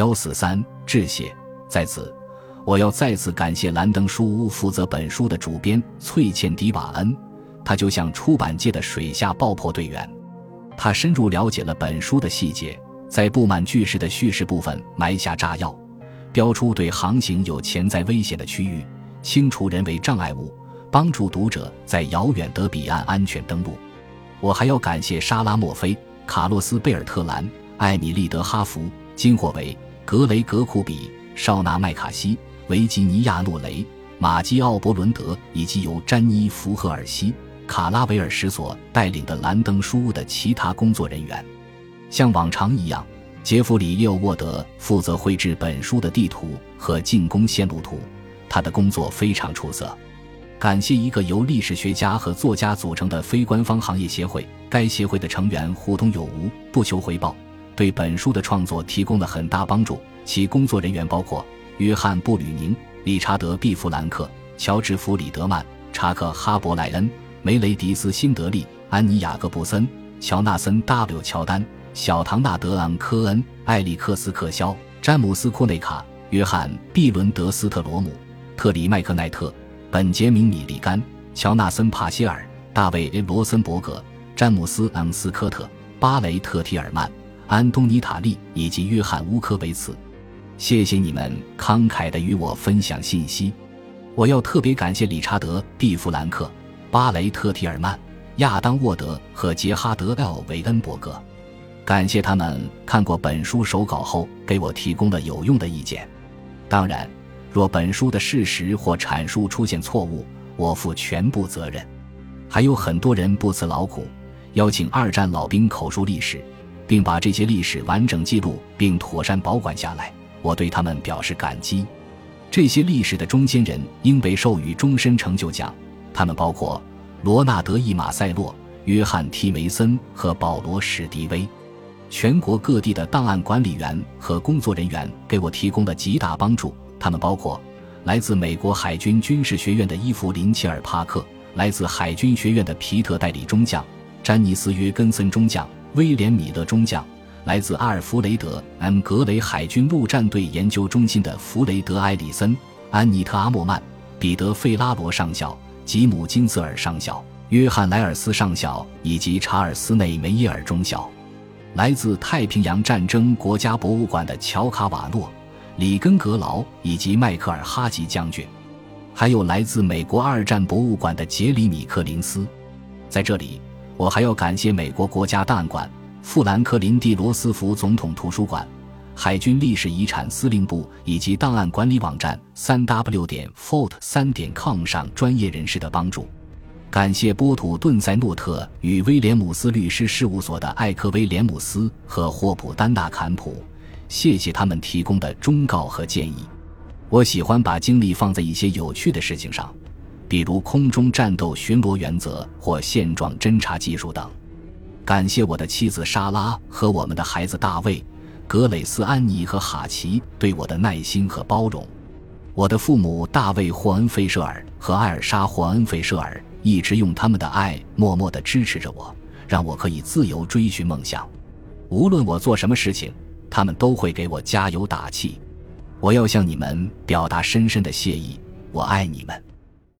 幺四三致谢，在此，我要再次感谢兰登书屋负责本书的主编翠茜迪瓦恩，他就像出版界的水下爆破队员，他深入了解了本书的细节，在布满巨石的叙事部分埋下炸药，标出对航行有潜在危险的区域，清除人为障碍物，帮助读者在遥远的彼岸安全登陆。我还要感谢莎拉·墨菲、卡洛斯·贝尔特兰、艾米丽·德哈弗、金霍维。格雷格·库比、绍纳·麦卡锡、维吉尼亚·诺雷、马基奥·伯伦德，以及由詹妮·弗赫尔西、卡拉维尔什所带领的兰登书屋的其他工作人员。像往常一样，杰弗里·利奥沃德负责绘制本书的地图和进攻线路图，他的工作非常出色。感谢一个由历史学家和作家组成的非官方行业协会，该协会的成员互通有无，不求回报。对本书的创作提供了很大帮助。其工作人员包括约翰·布吕宁、理查德·毕弗兰克、乔治·弗里德曼、查克·哈伯莱恩、梅雷迪斯·辛德利、安妮·雅各布森、乔纳森 ·W· 乔丹、小唐纳德·昂科恩、艾利克斯·克肖、詹姆斯·库内卡、约翰·毕伦德斯特罗姆、特里·麦克奈特、本杰明·米利甘、乔纳森·帕歇尔、大卫罗森伯格、詹姆斯·昂斯科特、巴雷特·提尔曼。安东尼塔利以及约翰乌科维茨，谢谢你们慷慨地与我分享信息。我要特别感谢理查德·蒂弗兰克、巴雷特·提尔曼、亚当·沃德和杰哈德 ·L· 维恩伯格，感谢他们看过本书手稿后给我提供了有用的意见。当然，若本书的事实或阐述出现错误，我负全部责任。还有很多人不辞劳苦，邀请二战老兵口述历史。并把这些历史完整记录并妥善保管下来，我对他们表示感激。这些历史的中间人应被授予终身成就奖，他们包括罗纳德·伊马塞洛、约翰·提梅森和保罗·史迪威。全国各地的档案管理员和工作人员给我提供了极大帮助，他们包括来自美国海军军事学院的伊芙琳·切尔帕克，来自海军学院的皮特·代理中将，詹尼斯·约根森中将。威廉·米勒中将，来自阿尔弗雷德· M 格雷海军陆战队研究中心的弗雷德·埃里森、安妮特·阿莫曼、彼得·费拉罗上校、吉姆·金瑟尔上校、约翰·莱尔斯上校以及查尔斯·内梅耶尔中校；来自太平洋战争国家博物馆的乔·卡瓦诺、里根格劳以及迈克尔·哈吉将军；还有来自美国二战博物馆的杰里米·克林斯。在这里。我还要感谢美国国家档案馆、富兰克林 ·D· 罗斯福总统图书馆、海军历史遗产司令部以及档案管理网站三 w 点 fort 三点 com 上专业人士的帮助。感谢波图顿塞诺特与威廉姆斯律师事务所的艾克威廉姆斯和霍普丹纳坎普，谢谢他们提供的忠告和建议。我喜欢把精力放在一些有趣的事情上。比如空中战斗巡逻原则或现状侦察技术等。感谢我的妻子莎拉和我们的孩子大卫、格蕾斯、安妮和哈奇对我的耐心和包容。我的父母大卫·霍恩·费舍尔和艾尔莎·霍恩·费舍尔一直用他们的爱默默地支持着我，让我可以自由追寻梦想。无论我做什么事情，他们都会给我加油打气。我要向你们表达深深的谢意，我爱你们。